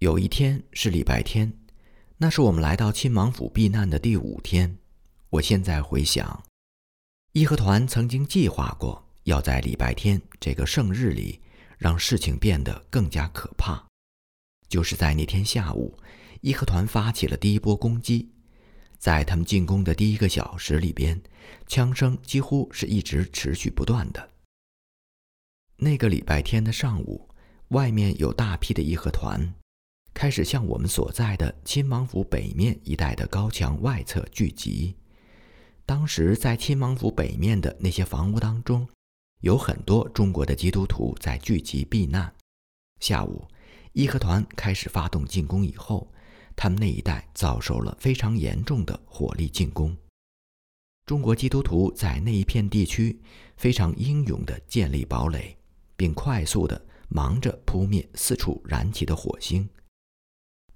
有一天是礼拜天，那是我们来到亲王府避难的第五天。我现在回想，义和团曾经计划过要在礼拜天这个圣日里，让事情变得更加可怕。就是在那天下午，义和团发起了第一波攻击。在他们进攻的第一个小时里边，枪声几乎是一直持续不断的。那个礼拜天的上午，外面有大批的义和团开始向我们所在的亲王府北面一带的高墙外侧聚集。当时在亲王府北面的那些房屋当中，有很多中国的基督徒在聚集避难。下午，义和团开始发动进攻以后。他们那一带遭受了非常严重的火力进攻。中国基督徒在那一片地区非常英勇地建立堡垒，并快速地忙着扑灭四处燃起的火星。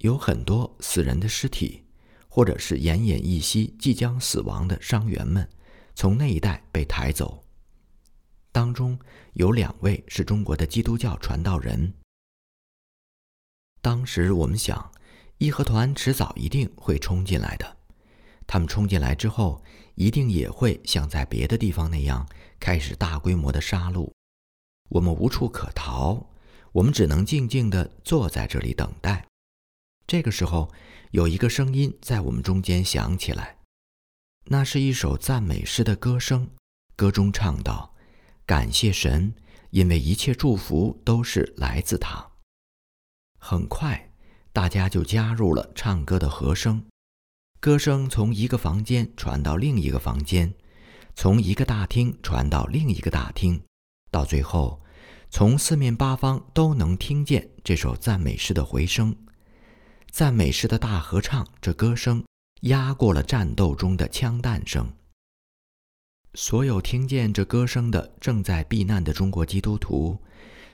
有很多死人的尸体，或者是奄奄一息、即将死亡的伤员们，从那一带被抬走。当中有两位是中国的基督教传道人。当时我们想。义和团迟早一定会冲进来的，他们冲进来之后，一定也会像在别的地方那样开始大规模的杀戮。我们无处可逃，我们只能静静地坐在这里等待。这个时候，有一个声音在我们中间响起来，那是一首赞美诗的歌声，歌中唱道：“感谢神，因为一切祝福都是来自他。”很快。大家就加入了唱歌的和声，歌声从一个房间传到另一个房间，从一个大厅传到另一个大厅，到最后，从四面八方都能听见这首赞美诗的回声。赞美诗的大合唱，这歌声压过了战斗中的枪弹声。所有听见这歌声的正在避难的中国基督徒，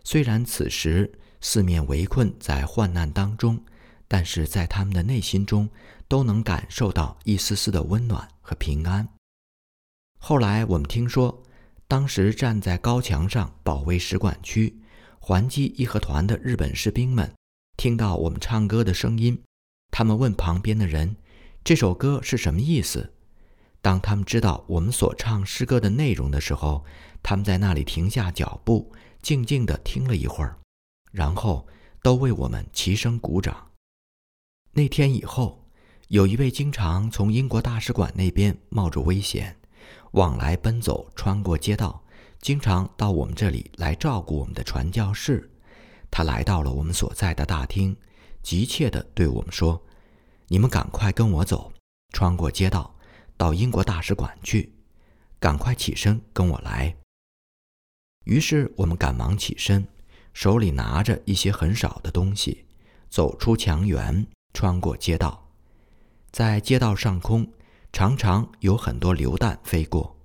虽然此时。四面围困在患难当中，但是在他们的内心中都能感受到一丝丝的温暖和平安。后来我们听说，当时站在高墙上保卫使馆区、还击义和团的日本士兵们，听到我们唱歌的声音，他们问旁边的人：“这首歌是什么意思？”当他们知道我们所唱诗歌的内容的时候，他们在那里停下脚步，静静地听了一会儿。然后都为我们齐声鼓掌。那天以后，有一位经常从英国大使馆那边冒着危险往来奔走、穿过街道，经常到我们这里来照顾我们的传教士。他来到了我们所在的大厅，急切地对我们说：“你们赶快跟我走，穿过街道，到英国大使馆去。赶快起身跟我来。”于是我们赶忙起身。手里拿着一些很少的东西，走出墙垣，穿过街道，在街道上空常常有很多榴弹飞过。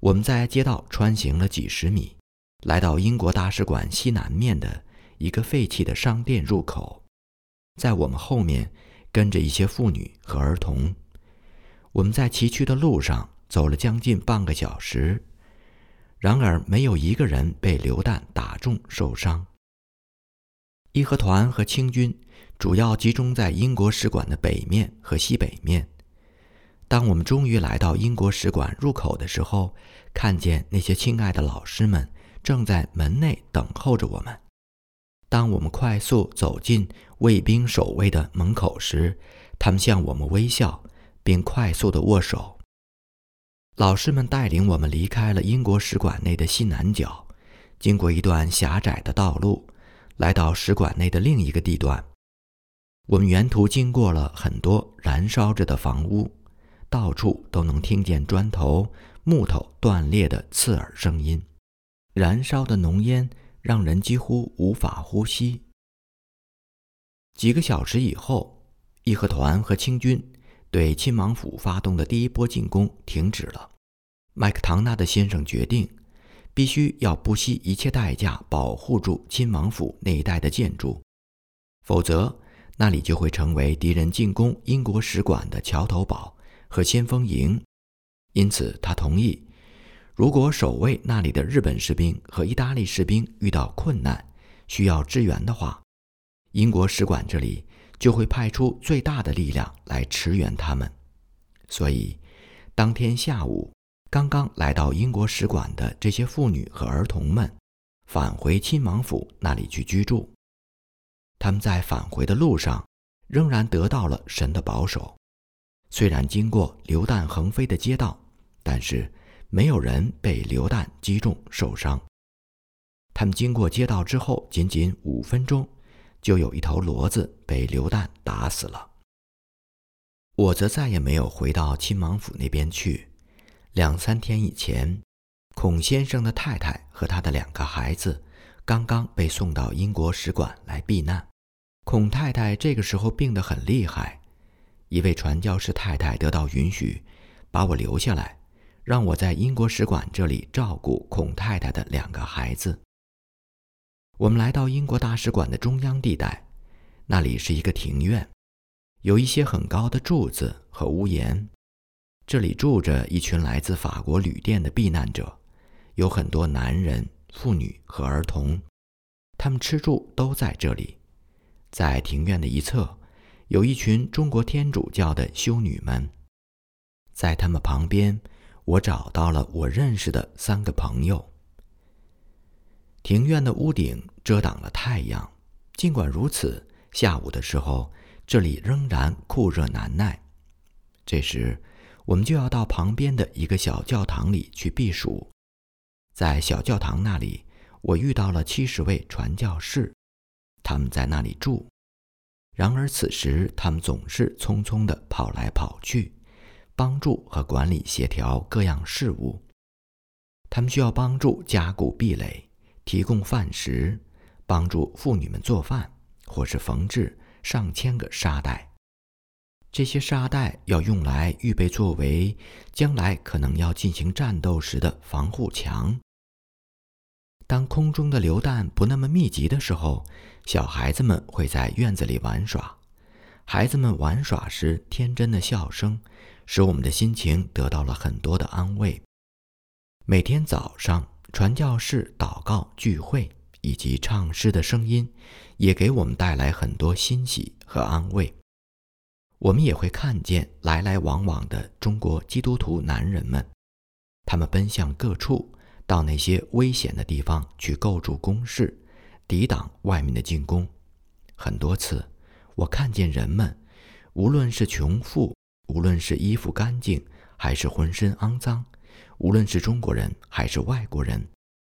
我们在街道穿行了几十米，来到英国大使馆西南面的一个废弃的商店入口，在我们后面跟着一些妇女和儿童。我们在崎岖的路上走了将近半个小时。然而，没有一个人被榴弹打中受伤。义和团和清军主要集中在英国使馆的北面和西北面。当我们终于来到英国使馆入口的时候，看见那些亲爱的老师们正在门内等候着我们。当我们快速走进卫兵守卫的门口时，他们向我们微笑，并快速地握手。老师们带领我们离开了英国使馆内的西南角，经过一段狭窄的道路，来到使馆内的另一个地段。我们沿途经过了很多燃烧着的房屋，到处都能听见砖头、木头断裂的刺耳声音，燃烧的浓烟让人几乎无法呼吸。几个小时以后，义和团和清军。对亲王府发动的第一波进攻停止了。麦克唐纳的先生决定，必须要不惜一切代价保护住亲王府那一带的建筑，否则那里就会成为敌人进攻英国使馆的桥头堡和先锋营。因此，他同意，如果守卫那里的日本士兵和意大利士兵遇到困难，需要支援的话，英国使馆这里就会派出最大的力量来驰援他们。所以，当天下午，刚刚来到英国使馆的这些妇女和儿童们，返回亲王府那里去居住。他们在返回的路上，仍然得到了神的保守。虽然经过流弹横飞的街道，但是没有人被榴弹击中受伤。他们经过街道之后，仅仅五分钟，就有一头骡子被榴弹打死了。我则再也没有回到亲王府那边去。两三天以前，孔先生的太太和他的两个孩子刚刚被送到英国使馆来避难。孔太太这个时候病得很厉害。一位传教士太太得到允许，把我留下来，让我在英国使馆这里照顾孔太太的两个孩子。我们来到英国大使馆的中央地带，那里是一个庭院，有一些很高的柱子和屋檐。这里住着一群来自法国旅店的避难者，有很多男人、妇女和儿童，他们吃住都在这里。在庭院的一侧。有一群中国天主教的修女们，在他们旁边，我找到了我认识的三个朋友。庭院的屋顶遮挡了太阳，尽管如此，下午的时候这里仍然酷热难耐。这时，我们就要到旁边的一个小教堂里去避暑。在小教堂那里，我遇到了七十位传教士，他们在那里住。然而，此时他们总是匆匆地跑来跑去，帮助和管理协调各样事务。他们需要帮助加固壁垒，提供饭食，帮助妇女们做饭，或是缝制上千个沙袋。这些沙袋要用来预备作为将来可能要进行战斗时的防护墙。当空中的榴弹不那么密集的时候，小孩子们会在院子里玩耍。孩子们玩耍时天真的笑声，使我们的心情得到了很多的安慰。每天早上，传教士祷告聚会以及唱诗的声音，也给我们带来很多欣喜和安慰。我们也会看见来来往往的中国基督徒男人们，他们奔向各处。到那些危险的地方去构筑工事，抵挡外面的进攻。很多次，我看见人们，无论是穷富，无论是衣服干净还是浑身肮脏，无论是中国人还是外国人，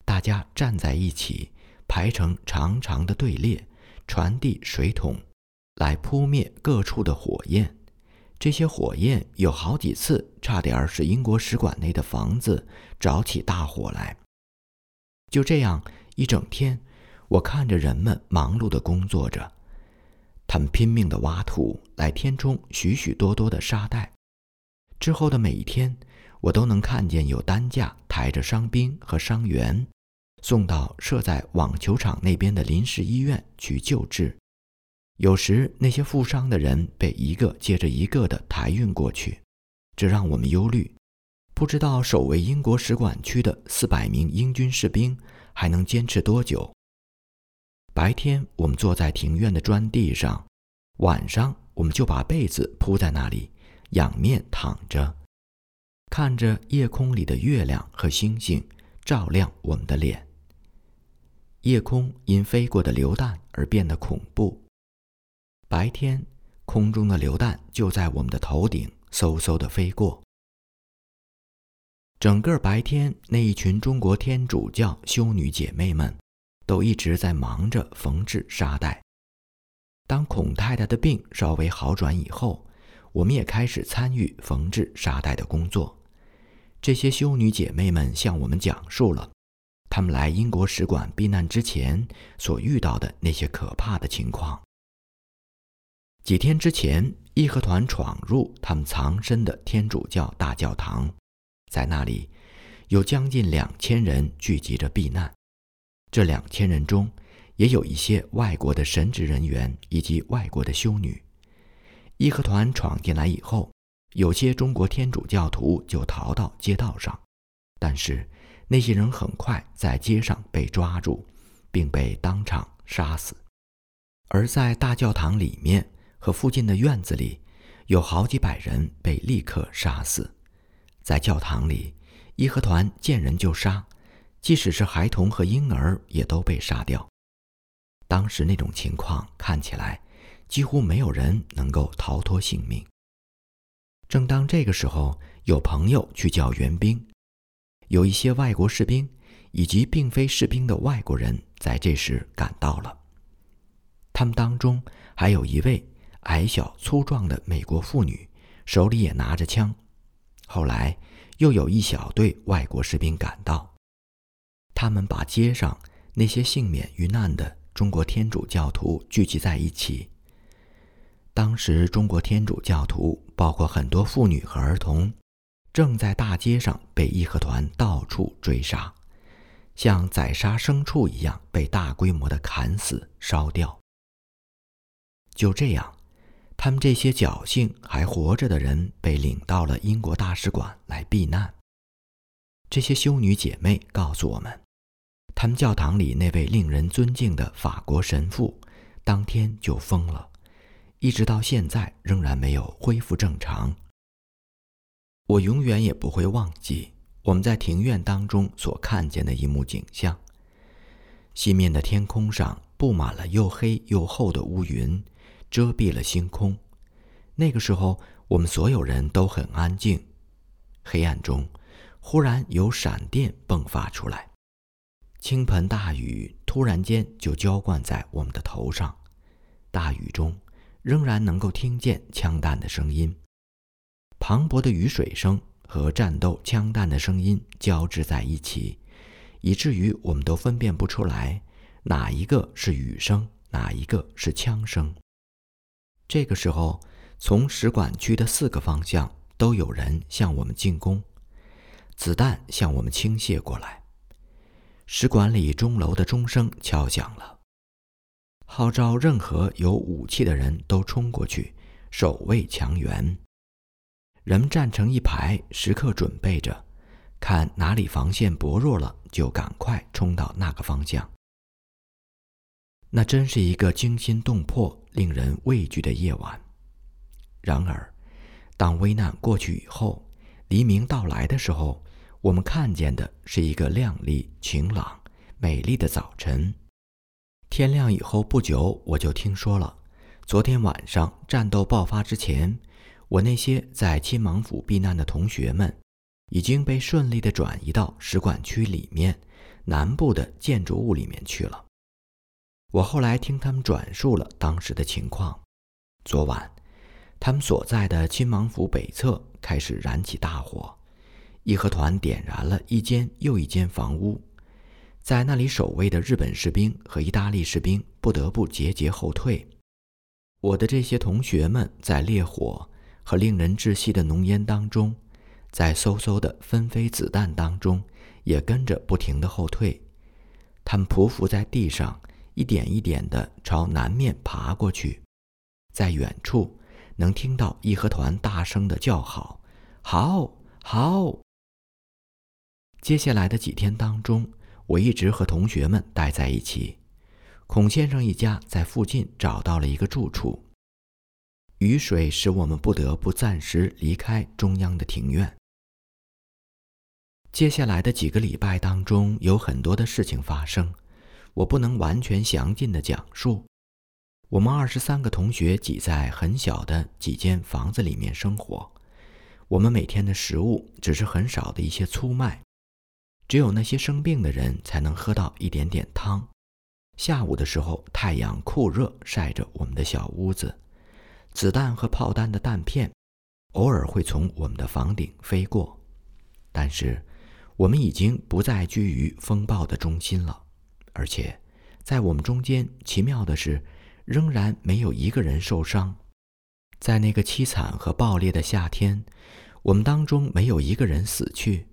大家站在一起，排成长长的队列，传递水桶，来扑灭各处的火焰。这些火焰有好几次差点使英国使馆内的房子着起大火来。就这样一整天，我看着人们忙碌地工作着，他们拼命地挖土来填充许许多多的沙袋。之后的每一天，我都能看见有担架抬着伤兵和伤员，送到设在网球场那边的临时医院去救治。有时那些负伤的人被一个接着一个的抬运过去，这让我们忧虑，不知道守卫英国使馆区的四百名英军士兵还能坚持多久。白天我们坐在庭院的砖地上，晚上我们就把被子铺在那里，仰面躺着，看着夜空里的月亮和星星照亮我们的脸。夜空因飞过的流弹而变得恐怖。白天，空中的榴弹就在我们的头顶嗖嗖地飞过。整个白天，那一群中国天主教修女姐妹们都一直在忙着缝制沙袋。当孔太太的病稍微好转以后，我们也开始参与缝制沙袋的工作。这些修女姐妹们向我们讲述了她们来英国使馆避难之前所遇到的那些可怕的情况。几天之前，义和团闯入他们藏身的天主教大教堂，在那里，有将近两千人聚集着避难。这两千人中，也有一些外国的神职人员以及外国的修女。义和团闯进来以后，有些中国天主教徒就逃到街道上，但是那些人很快在街上被抓住，并被当场杀死。而在大教堂里面和附近的院子里，有好几百人被立刻杀死。在教堂里，义和团见人就杀，即使是孩童和婴儿也都被杀掉。当时那种情况看起来，几乎没有人能够逃脱性命。正当这个时候，有朋友去叫援兵，有一些外国士兵以及并非士兵的外国人在这时赶到了。他们当中还有一位矮小粗壮的美国妇女，手里也拿着枪。后来又有一小队外国士兵赶到，他们把街上那些幸免于难的中国天主教徒聚集在一起。当时，中国天主教徒包括很多妇女和儿童，正在大街上被义和团到处追杀，像宰杀牲畜一样被大规模的砍死、烧掉。就这样。他们这些侥幸还活着的人被领到了英国大使馆来避难。这些修女姐妹告诉我们，他们教堂里那位令人尊敬的法国神父当天就疯了，一直到现在仍然没有恢复正常。我永远也不会忘记我们在庭院当中所看见的一幕景象：西面的天空上布满了又黑又厚的乌云。遮蔽了星空。那个时候，我们所有人都很安静。黑暗中，忽然有闪电迸发出来，倾盆大雨突然间就浇灌在我们的头上。大雨中，仍然能够听见枪弹的声音。磅礴的雨水声和战斗枪弹的声音交织在一起，以至于我们都分辨不出来哪一个是雨声，哪一个是枪声。这个时候，从使馆区的四个方向都有人向我们进攻，子弹向我们倾泻过来。使馆里钟楼的钟声敲响了，号召任何有武器的人都冲过去守卫墙垣。人们站成一排，时刻准备着，看哪里防线薄弱了，就赶快冲到那个方向。那真是一个惊心动魄。令人畏惧的夜晚。然而，当危难过去以后，黎明到来的时候，我们看见的是一个亮丽、晴朗、美丽的早晨。天亮以后不久，我就听说了，昨天晚上战斗爆发之前，我那些在亲王府避难的同学们，已经被顺利地转移到使馆区里面南部的建筑物里面去了。我后来听他们转述了当时的情况。昨晚，他们所在的亲王府北侧开始燃起大火，义和团点燃了一间又一间房屋，在那里守卫的日本士兵和意大利士兵不得不节节后退。我的这些同学们在烈火和令人窒息的浓烟当中，在嗖嗖的纷飞子弹当中，也跟着不停的后退。他们匍匐在地上。一点一点地朝南面爬过去，在远处能听到义和团大声的叫好：“好，好！”接下来的几天当中，我一直和同学们待在一起。孔先生一家在附近找到了一个住处。雨水使我们不得不暂时离开中央的庭院。接下来的几个礼拜当中，有很多的事情发生。我不能完全详尽的讲述。我们二十三个同学挤在很小的几间房子里面生活。我们每天的食物只是很少的一些粗麦，只有那些生病的人才能喝到一点点汤。下午的时候，太阳酷热晒着我们的小屋子，子弹和炮弹的弹片偶尔会从我们的房顶飞过。但是，我们已经不再居于风暴的中心了。而且，在我们中间，奇妙的是，仍然没有一个人受伤。在那个凄惨和暴烈的夏天，我们当中没有一个人死去。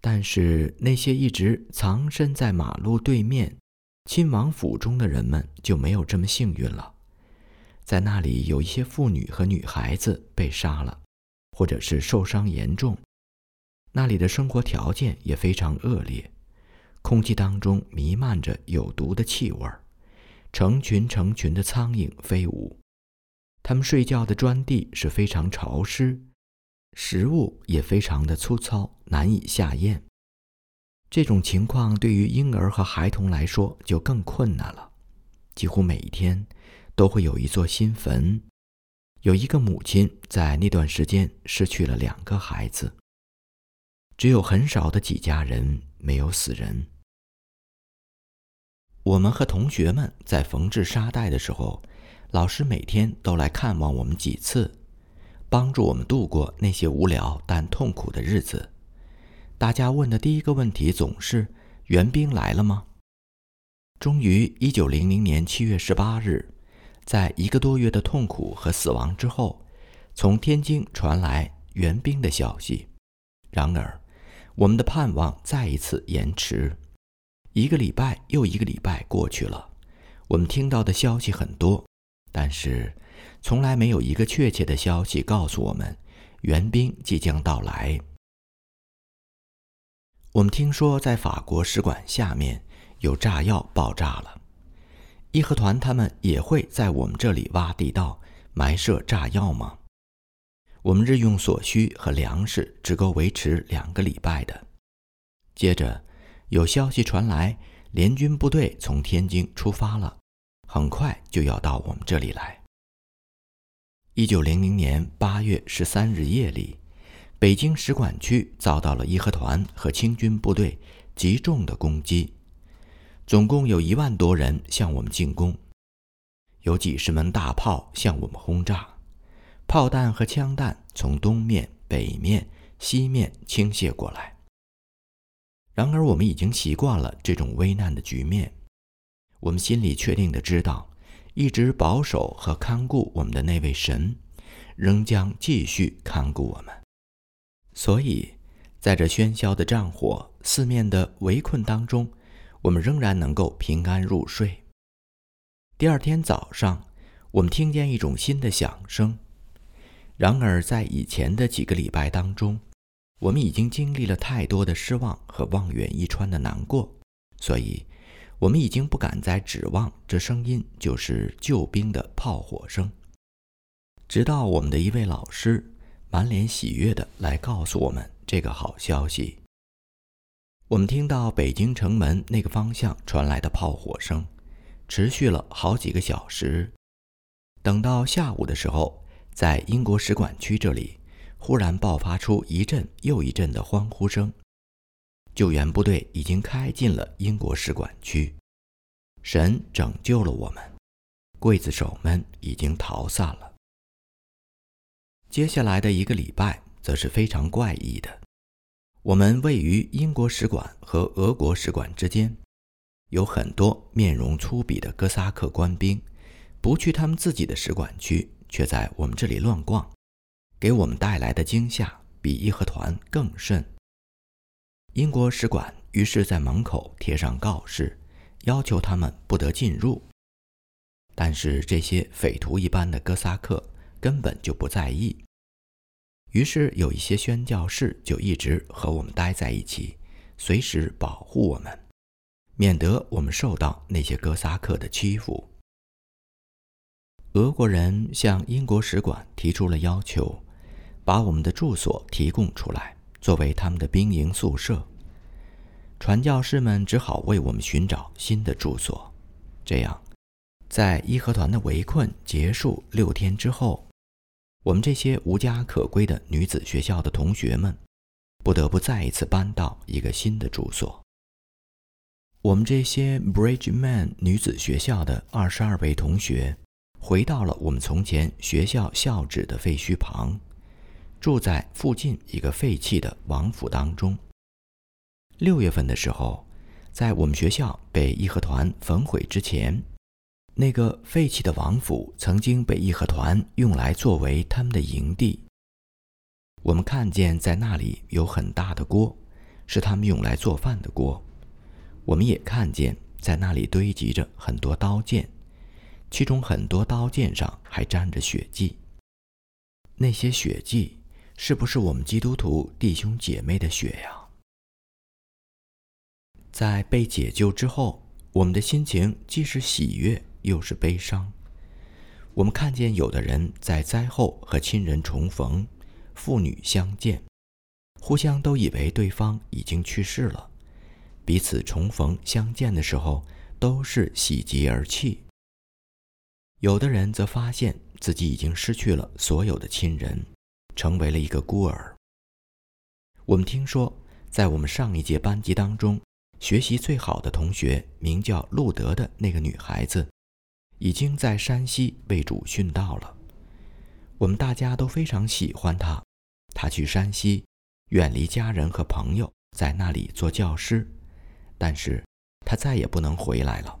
但是，那些一直藏身在马路对面亲王府中的人们就没有这么幸运了。在那里，有一些妇女和女孩子被杀了，或者是受伤严重。那里的生活条件也非常恶劣。空气当中弥漫着有毒的气味儿，成群成群的苍蝇飞舞。他们睡觉的砖地是非常潮湿，食物也非常的粗糙，难以下咽。这种情况对于婴儿和孩童来说就更困难了。几乎每一天都会有一座新坟。有一个母亲在那段时间失去了两个孩子。只有很少的几家人没有死人。我们和同学们在缝制沙袋的时候，老师每天都来看望我们几次，帮助我们度过那些无聊但痛苦的日子。大家问的第一个问题总是：“援兵来了吗？”终于，一九零零年七月十八日，在一个多月的痛苦和死亡之后，从天津传来援兵的消息。然而，我们的盼望再一次延迟。一个礼拜又一个礼拜过去了，我们听到的消息很多，但是从来没有一个确切的消息告诉我们援兵即将到来。我们听说在法国使馆下面有炸药爆炸了，义和团他们也会在我们这里挖地道埋设炸药吗？我们日用所需和粮食只够维持两个礼拜的。接着，有消息传来，联军部队从天津出发了，很快就要到我们这里来。一九零零年八月十三日夜里。北京使馆区遭到了义和团和清军部队极重的攻击，总共有一万多人向我们进攻，有几十门大炮向我们轰炸，炮弹和枪弹从东面、北面、西面倾泻过来。然而，我们已经习惯了这种危难的局面，我们心里确定的知道，一直保守和看顾我们的那位神，仍将继续看顾我们。所以，在这喧嚣的战火、四面的围困当中，我们仍然能够平安入睡。第二天早上，我们听见一种新的响声。然而，在以前的几个礼拜当中，我们已经经历了太多的失望和望眼欲穿的难过，所以，我们已经不敢再指望这声音就是救兵的炮火声。直到我们的一位老师。满脸喜悦地来告诉我们这个好消息。我们听到北京城门那个方向传来的炮火声，持续了好几个小时。等到下午的时候，在英国使馆区这里，忽然爆发出一阵又一阵的欢呼声。救援部队已经开进了英国使馆区，神拯救了我们，刽子手们已经逃散了。接下来的一个礼拜则是非常怪异的。我们位于英国使馆和俄国使馆之间，有很多面容粗鄙的哥萨克官兵，不去他们自己的使馆区，却在我们这里乱逛，给我们带来的惊吓比义和团更甚。英国使馆于是在门口贴上告示，要求他们不得进入。但是这些匪徒一般的哥萨克根本就不在意。于是有一些宣教士就一直和我们待在一起，随时保护我们，免得我们受到那些哥萨克的欺负。俄国人向英国使馆提出了要求，把我们的住所提供出来，作为他们的兵营宿舍。传教士们只好为我们寻找新的住所。这样，在义和团的围困结束六天之后。我们这些无家可归的女子学校的同学们，不得不再一次搬到一个新的住所。我们这些 Bridgeman 女子学校的二十二位同学，回到了我们从前学校校址的废墟旁，住在附近一个废弃的王府当中。六月份的时候，在我们学校被义和团焚毁之前。那个废弃的王府曾经被义和团用来作为他们的营地。我们看见在那里有很大的锅，是他们用来做饭的锅。我们也看见在那里堆积着很多刀剑，其中很多刀剑上还沾着血迹。那些血迹是不是我们基督徒弟兄姐妹的血呀？在被解救之后，我们的心情既是喜悦。又是悲伤。我们看见有的人在灾后和亲人重逢，父女相见，互相都以为对方已经去世了，彼此重逢相见的时候都是喜极而泣。有的人则发现自己已经失去了所有的亲人，成为了一个孤儿。我们听说，在我们上一届班级当中，学习最好的同学名叫路德的那个女孩子，已经在山西为主殉道了。我们大家都非常喜欢他。他去山西，远离家人和朋友，在那里做教师，但是他再也不能回来了。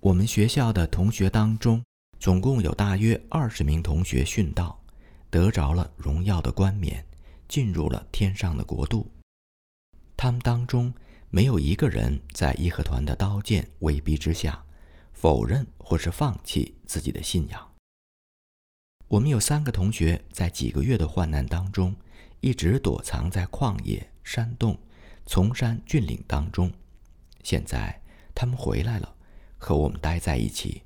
我们学校的同学当中，总共有大约二十名同学殉道，得着了荣耀的冠冕。进入了天上的国度。他们当中没有一个人在义和团的刀剑威逼之下否认或是放弃自己的信仰。我们有三个同学在几个月的患难当中，一直躲藏在旷野、山洞、丛山、峻岭当中。现在他们回来了，和我们待在一起。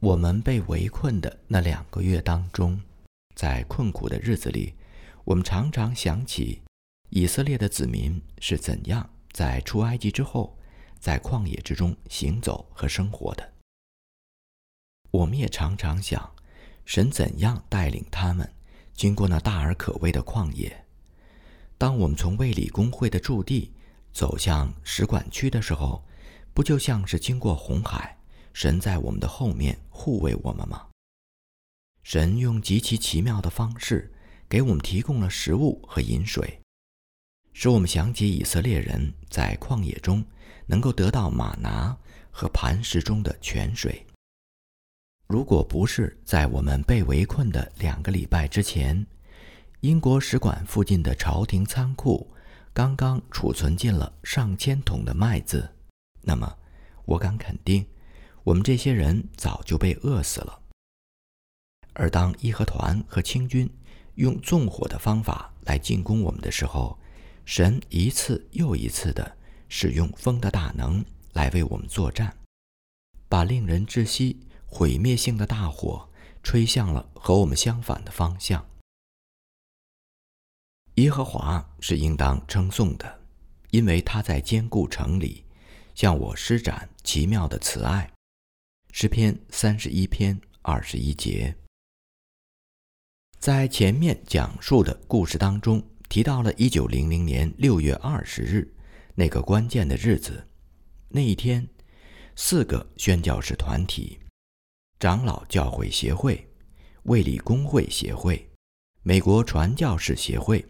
我们被围困的那两个月当中。在困苦的日子里，我们常常想起以色列的子民是怎样在出埃及之后，在旷野之中行走和生活的。我们也常常想，神怎样带领他们经过那大而可畏的旷野。当我们从卫理公会的驻地走向使馆区的时候，不就像是经过红海，神在我们的后面护卫我们吗？神用极其奇妙的方式给我们提供了食物和饮水，使我们想起以色列人在旷野中能够得到马拿和磐石中的泉水。如果不是在我们被围困的两个礼拜之前，英国使馆附近的朝廷仓库刚刚储存进了上千桶的麦子，那么我敢肯定，我们这些人早就被饿死了。而当义和团和清军用纵火的方法来进攻我们的时候，神一次又一次地使用风的大能来为我们作战，把令人窒息、毁灭性的大火吹向了和我们相反的方向。耶和华是应当称颂的，因为他在坚固城里向我施展奇妙的慈爱。诗篇三十一篇二十一节。在前面讲述的故事当中，提到了1900年6月20日那个关键的日子。那一天，四个宣教士团体——长老教会协会、卫理公会协会、美国传教士协会、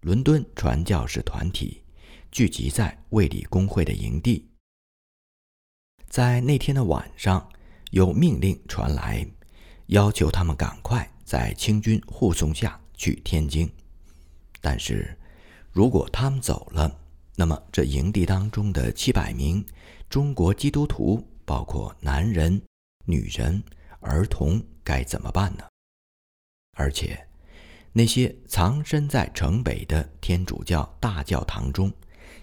伦敦传教士团体——聚集在卫理公会的营地。在那天的晚上，有命令传来，要求他们赶快。在清军护送下去天津，但是，如果他们走了，那么这营地当中的七百名中国基督徒，包括男人、女人、儿童，该怎么办呢？而且，那些藏身在城北的天主教大教堂中，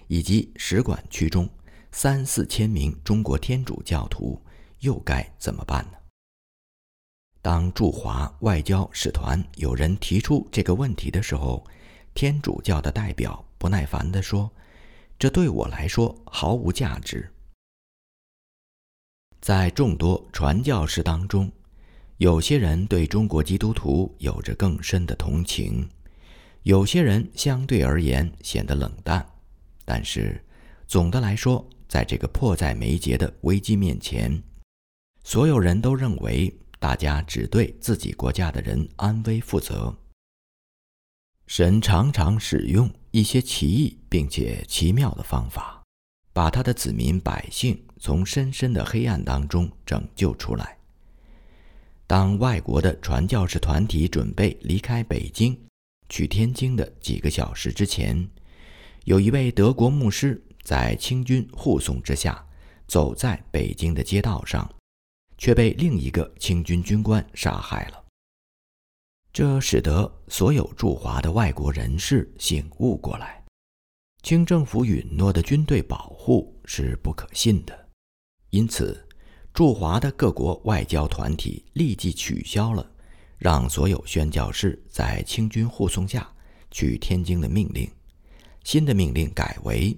以及使馆区中三四千名中国天主教徒，又该怎么办呢？当驻华外交使团有人提出这个问题的时候，天主教的代表不耐烦地说：“这对我来说毫无价值。”在众多传教士当中，有些人对中国基督徒有着更深的同情，有些人相对而言显得冷淡。但是，总的来说，在这个迫在眉睫的危机面前，所有人都认为。大家只对自己国家的人安危负责。神常常使用一些奇异并且奇妙的方法，把他的子民百姓从深深的黑暗当中拯救出来。当外国的传教士团体准备离开北京去天津的几个小时之前，有一位德国牧师在清军护送之下，走在北京的街道上。却被另一个清军军官杀害了。这使得所有驻华的外国人士醒悟过来：清政府允诺的军队保护是不可信的，因此，驻华的各国外交团体立即取消了让所有宣教士在清军护送下去天津的命令。新的命令改为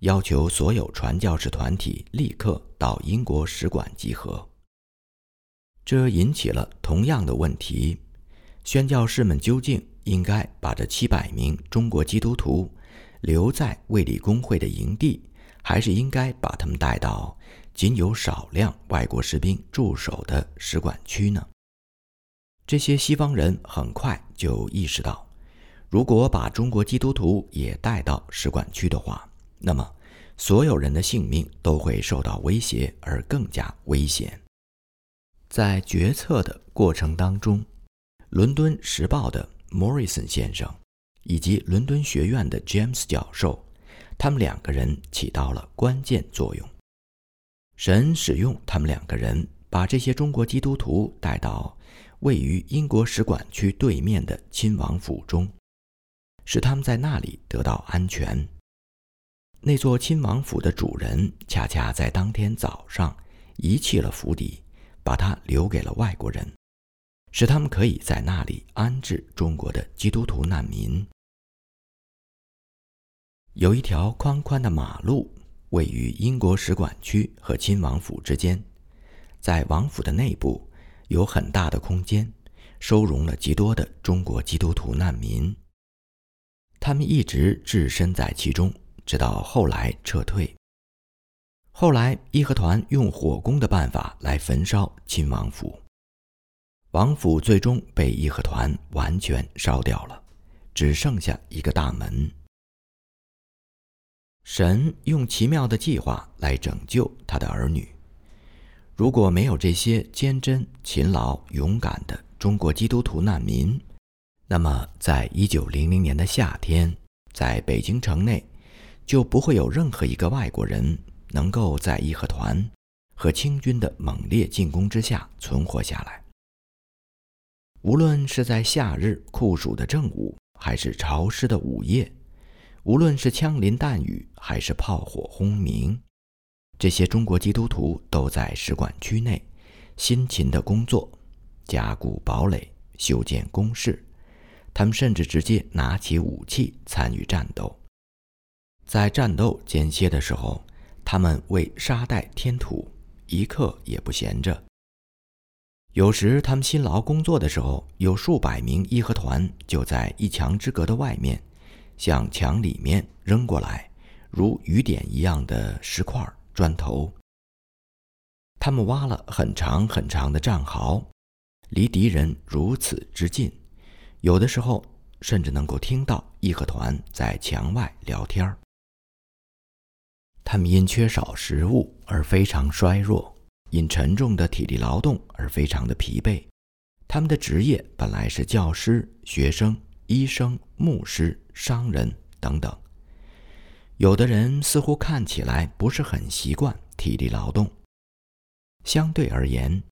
要求所有传教士团体立刻到英国使馆集合。这引起了同样的问题：宣教士们究竟应该把这七百名中国基督徒留在卫理公会的营地，还是应该把他们带到仅有少量外国士兵驻守的使馆区呢？这些西方人很快就意识到，如果把中国基督徒也带到使馆区的话，那么所有人的性命都会受到威胁，而更加危险。在决策的过程当中，《伦敦时报》的 Morrison 先生以及伦敦学院的 James 教授，他们两个人起到了关键作用。神使用他们两个人，把这些中国基督徒带到位于英国使馆区对面的亲王府中，使他们在那里得到安全。那座亲王府的主人恰恰在当天早上遗弃了府邸。把它留给了外国人，使他们可以在那里安置中国的基督徒难民。有一条宽宽的马路位于英国使馆区和亲王府之间，在王府的内部有很大的空间，收容了极多的中国基督徒难民。他们一直置身在其中，直到后来撤退。后来，义和团用火攻的办法来焚烧亲王府，王府最终被义和团完全烧掉了，只剩下一个大门。神用奇妙的计划来拯救他的儿女。如果没有这些坚贞、勤劳、勇敢的中国基督徒难民，那么在一九零零年的夏天，在北京城内就不会有任何一个外国人。能够在义和团和清军的猛烈进攻之下存活下来。无论是在夏日酷暑的正午，还是潮湿的午夜，无论是枪林弹雨，还是炮火轰鸣，这些中国基督徒都在使馆区内辛勤的工作，加固堡垒，修建工事。他们甚至直接拿起武器参与战斗。在战斗间歇的时候。他们为沙袋添土，一刻也不闲着。有时他们辛劳工作的时候，有数百名义和团就在一墙之隔的外面，向墙里面扔过来如雨点一样的石块、砖头。他们挖了很长很长的战壕，离敌人如此之近，有的时候甚至能够听到义和团在墙外聊天儿。他们因缺少食物而非常衰弱，因沉重的体力劳动而非常的疲惫。他们的职业本来是教师、学生、医生、牧师、商人等等。有的人似乎看起来不是很习惯体力劳动。相对而言，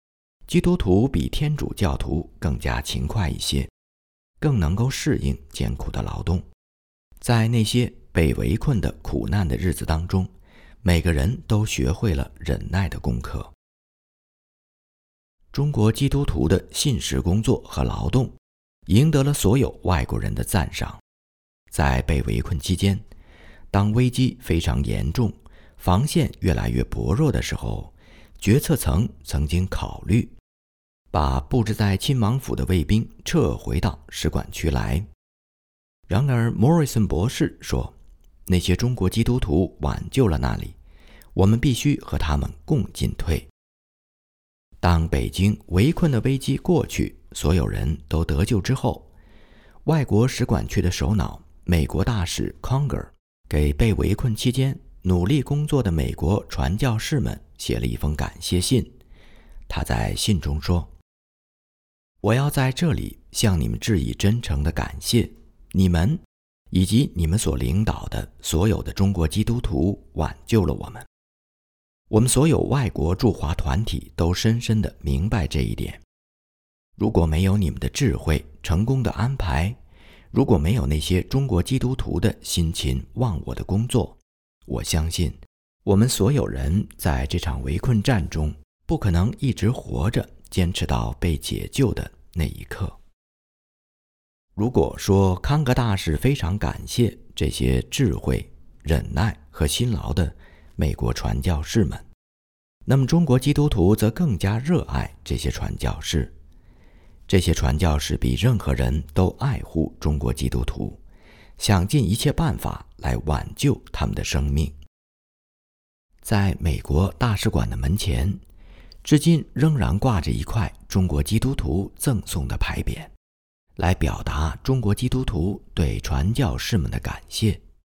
基督徒比天主教徒更加勤快一些，更能够适应艰苦的劳动。在那些被围困的苦难的日子当中。每个人都学会了忍耐的功课。中国基督徒的信实工作和劳动，赢得了所有外国人的赞赏。在被围困期间，当危机非常严重，防线越来越薄弱的时候，决策层曾经考虑把布置在亲王府的卫兵撤回到使馆区来。然而，莫瑞森博士说。那些中国基督徒挽救了那里，我们必须和他们共进退。当北京围困的危机过去，所有人都得救之后，外国使馆区的首脑美国大使 Conger 给被围困期间努力工作的美国传教士们写了一封感谢信。他在信中说：“我要在这里向你们致以真诚的感谢，你们。”以及你们所领导的所有的中国基督徒挽救了我们。我们所有外国驻华团体都深深的明白这一点。如果没有你们的智慧、成功的安排，如果没有那些中国基督徒的辛勤忘我的工作，我相信我们所有人在这场围困战中，不可能一直活着，坚持到被解救的那一刻。如果说康格大使非常感谢这些智慧、忍耐和辛劳的美国传教士们，那么中国基督徒则更加热爱这些传教士。这些传教士比任何人都爱护中国基督徒，想尽一切办法来挽救他们的生命。在美国大使馆的门前，至今仍然挂着一块中国基督徒赠送的牌匾，来表达中国基督徒对传教士们的感谢。